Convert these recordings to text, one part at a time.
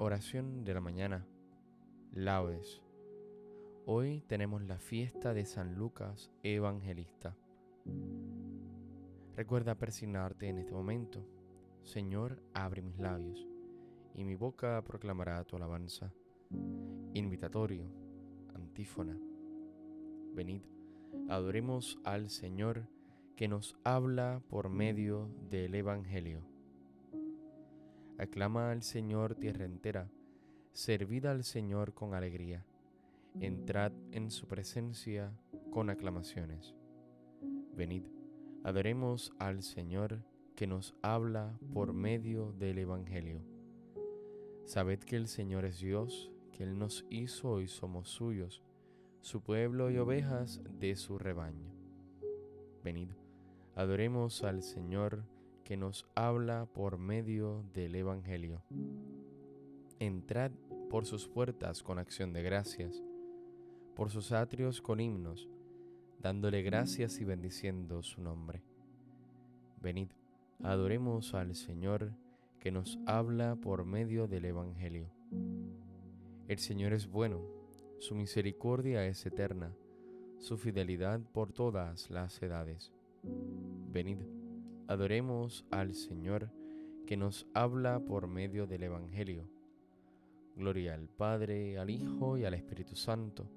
Oración de la mañana. Laudes. Hoy tenemos la fiesta de San Lucas Evangelista. Recuerda persignarte en este momento. Señor, abre mis labios, y mi boca proclamará tu alabanza. Invitatorio, antífona. Venid, adoremos al Señor que nos habla por medio del Evangelio. Aclama al Señor tierra entera, servid al Señor con alegría, entrad en su presencia con aclamaciones. Venid, adoremos al Señor que nos habla por medio del Evangelio. Sabed que el Señor es Dios, que Él nos hizo y somos suyos, su pueblo y ovejas de su rebaño. Venid, adoremos al Señor que nos habla por medio del Evangelio. Entrad por sus puertas con acción de gracias, por sus atrios con himnos, dándole gracias y bendiciendo su nombre. Venid, adoremos al Señor que nos habla por medio del Evangelio. El Señor es bueno, su misericordia es eterna, su fidelidad por todas las edades. Venid, Adoremos al Señor que nos habla por medio del Evangelio. Gloria al Padre, al Hijo y al Espíritu Santo,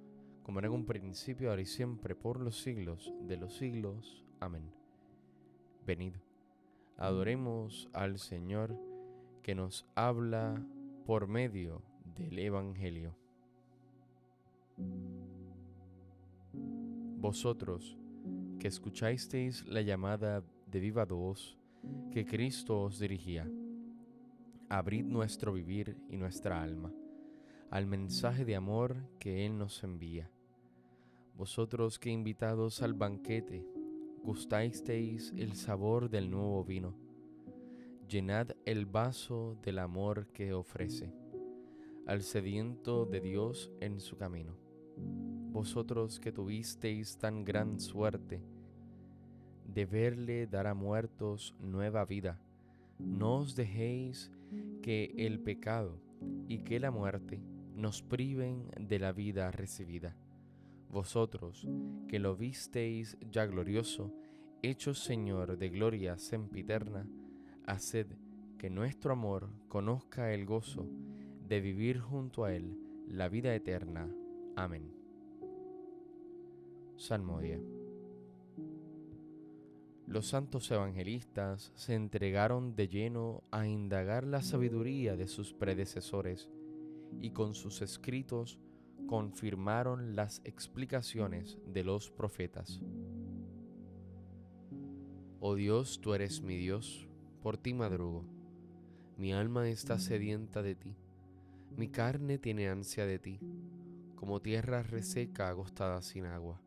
como en un principio, ahora y siempre, por los siglos de los siglos. Amén. Venid, adoremos al Señor que nos habla por medio del Evangelio. Vosotros que escuchasteis la llamada de viva voz que Cristo os dirigía. Abrid nuestro vivir y nuestra alma al mensaje de amor que Él nos envía. Vosotros que invitados al banquete gustasteis el sabor del nuevo vino, llenad el vaso del amor que ofrece al sediento de Dios en su camino. Vosotros que tuvisteis tan gran suerte, de verle dar a muertos nueva vida. No os dejéis que el pecado y que la muerte nos priven de la vida recibida. Vosotros, que lo visteis ya glorioso, hecho Señor de gloria sempiterna, haced que nuestro amor conozca el gozo de vivir junto a Él la vida eterna. Amén. Salmodia. Los santos evangelistas se entregaron de lleno a indagar la sabiduría de sus predecesores y con sus escritos confirmaron las explicaciones de los profetas. Oh Dios, tú eres mi Dios, por ti madrugo. Mi alma está sedienta de ti, mi carne tiene ansia de ti, como tierra reseca agostada sin agua,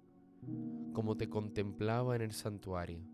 como te contemplaba en el santuario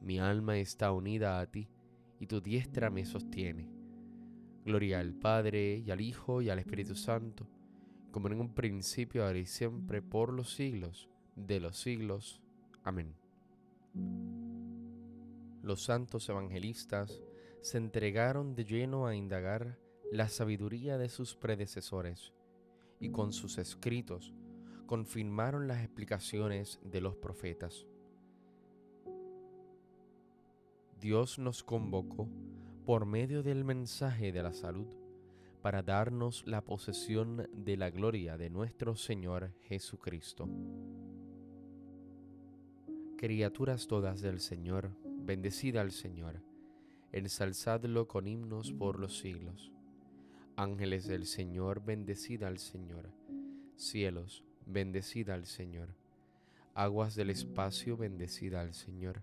mi alma está unida a ti, y tu diestra me sostiene. Gloria al Padre, y al Hijo, y al Espíritu Santo, como en un principio, ahora y siempre, por los siglos de los siglos. Amén. Los santos evangelistas se entregaron de lleno a indagar la sabiduría de sus predecesores, y con sus escritos confirmaron las explicaciones de los profetas. Dios nos convocó por medio del mensaje de la salud para darnos la posesión de la gloria de nuestro Señor Jesucristo. Criaturas todas del Señor, bendecida al Señor, ensalzadlo con himnos por los siglos. Ángeles del Señor, bendecida al Señor. Cielos, bendecida al Señor. Aguas del espacio, bendecida al Señor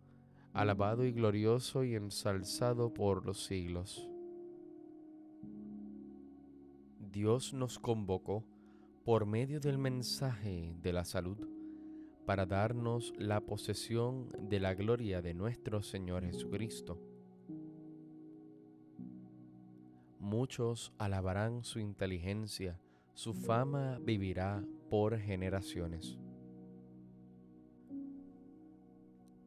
alabado y glorioso y ensalzado por los siglos. Dios nos convocó por medio del mensaje de la salud para darnos la posesión de la gloria de nuestro Señor Jesucristo. Muchos alabarán su inteligencia, su fama vivirá por generaciones.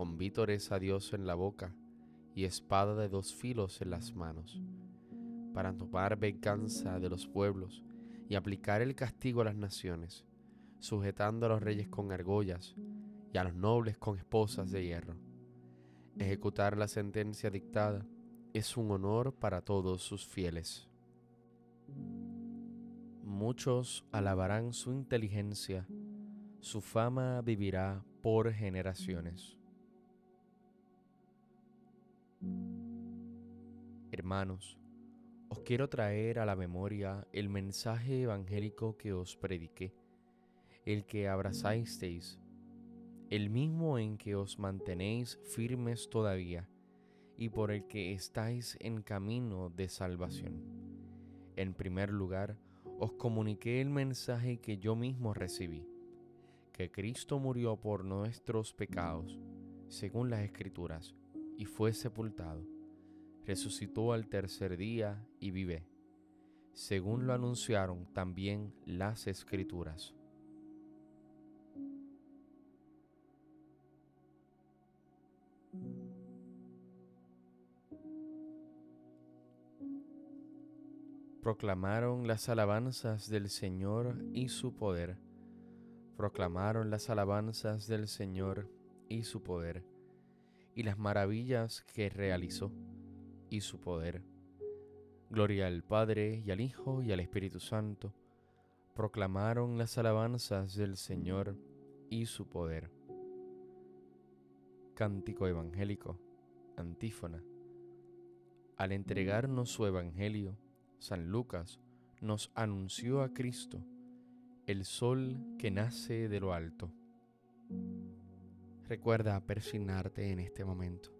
con vítores a Dios en la boca y espada de dos filos en las manos para tomar venganza de los pueblos y aplicar el castigo a las naciones, sujetando a los reyes con argollas y a los nobles con esposas de hierro. Ejecutar la sentencia dictada es un honor para todos sus fieles. Muchos alabarán su inteligencia, su fama vivirá por generaciones. Hermanos, os quiero traer a la memoria el mensaje evangélico que os prediqué, el que abrazasteis, el mismo en que os mantenéis firmes todavía y por el que estáis en camino de salvación. En primer lugar, os comuniqué el mensaje que yo mismo recibí, que Cristo murió por nuestros pecados, según las Escrituras, y fue sepultado resucitó al tercer día y vive, según lo anunciaron también las escrituras. Proclamaron las alabanzas del Señor y su poder. Proclamaron las alabanzas del Señor y su poder, y las maravillas que realizó y su poder. Gloria al Padre y al Hijo y al Espíritu Santo. Proclamaron las alabanzas del Señor y su poder. Cántico Evangélico, antífona. Al entregarnos su Evangelio, San Lucas nos anunció a Cristo, el sol que nace de lo alto. Recuerda persignarte en este momento.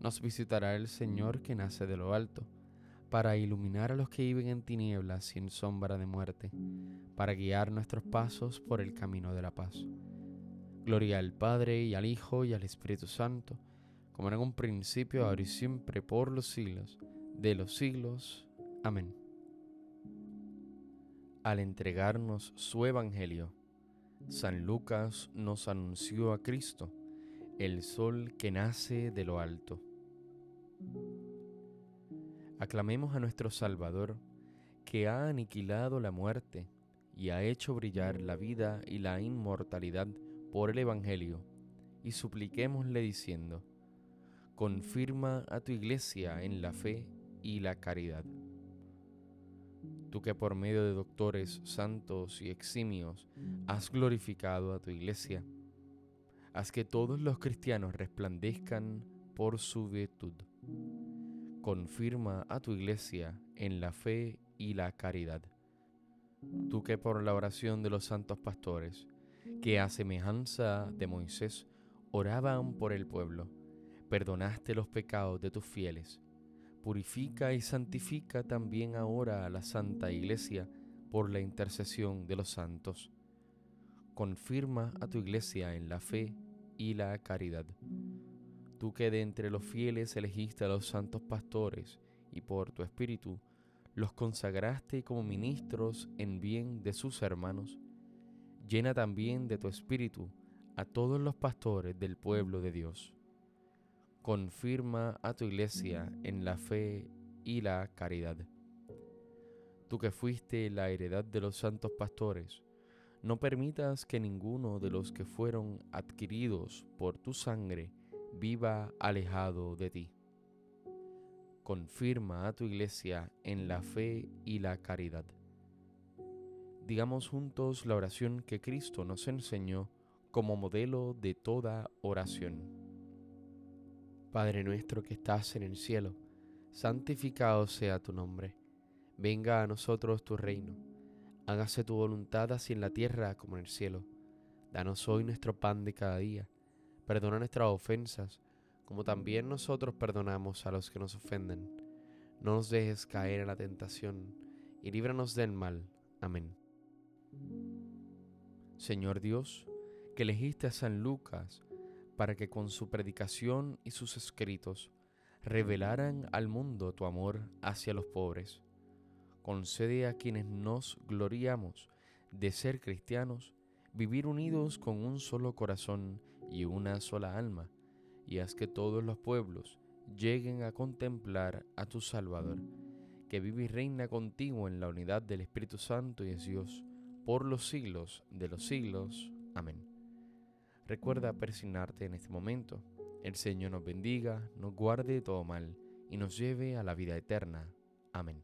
nos visitará el Señor que nace de lo alto, para iluminar a los que viven en tinieblas y en sombra de muerte, para guiar nuestros pasos por el camino de la paz. Gloria al Padre y al Hijo y al Espíritu Santo, como en un principio, ahora y siempre, por los siglos de los siglos. Amén. Al entregarnos su Evangelio, San Lucas nos anunció a Cristo, el sol que nace de lo alto. Aclamemos a nuestro Salvador, que ha aniquilado la muerte y ha hecho brillar la vida y la inmortalidad por el Evangelio, y supliquémosle diciendo, confirma a tu iglesia en la fe y la caridad. Tú que por medio de doctores santos y eximios has glorificado a tu iglesia, haz que todos los cristianos resplandezcan por su virtud. Confirma a tu iglesia en la fe y la caridad. Tú que por la oración de los santos pastores, que a semejanza de Moisés oraban por el pueblo, perdonaste los pecados de tus fieles. Purifica y santifica también ahora a la Santa Iglesia por la intercesión de los santos. Confirma a tu Iglesia en la fe y la caridad. Tú que de entre los fieles elegiste a los santos pastores y por tu espíritu los consagraste como ministros en bien de sus hermanos, llena también de tu espíritu a todos los pastores del pueblo de Dios. Confirma a tu iglesia en la fe y la caridad. Tú que fuiste la heredad de los santos pastores, no permitas que ninguno de los que fueron adquiridos por tu sangre viva alejado de ti. Confirma a tu iglesia en la fe y la caridad. Digamos juntos la oración que Cristo nos enseñó como modelo de toda oración. Padre nuestro que estás en el cielo, santificado sea tu nombre. Venga a nosotros tu reino. Hágase tu voluntad así en la tierra como en el cielo. Danos hoy nuestro pan de cada día Perdona nuestras ofensas, como también nosotros perdonamos a los que nos ofenden. No nos dejes caer en la tentación, y líbranos del mal. Amén. Señor Dios, que elegiste a San Lucas para que con su predicación y sus escritos revelaran al mundo tu amor hacia los pobres, concede a quienes nos gloriamos de ser cristianos vivir unidos con un solo corazón y una sola alma, y haz que todos los pueblos lleguen a contemplar a tu Salvador, que vive y reina contigo en la unidad del Espíritu Santo y es Dios, por los siglos de los siglos. Amén. Recuerda persignarte en este momento. El Señor nos bendiga, nos guarde de todo mal y nos lleve a la vida eterna. Amén.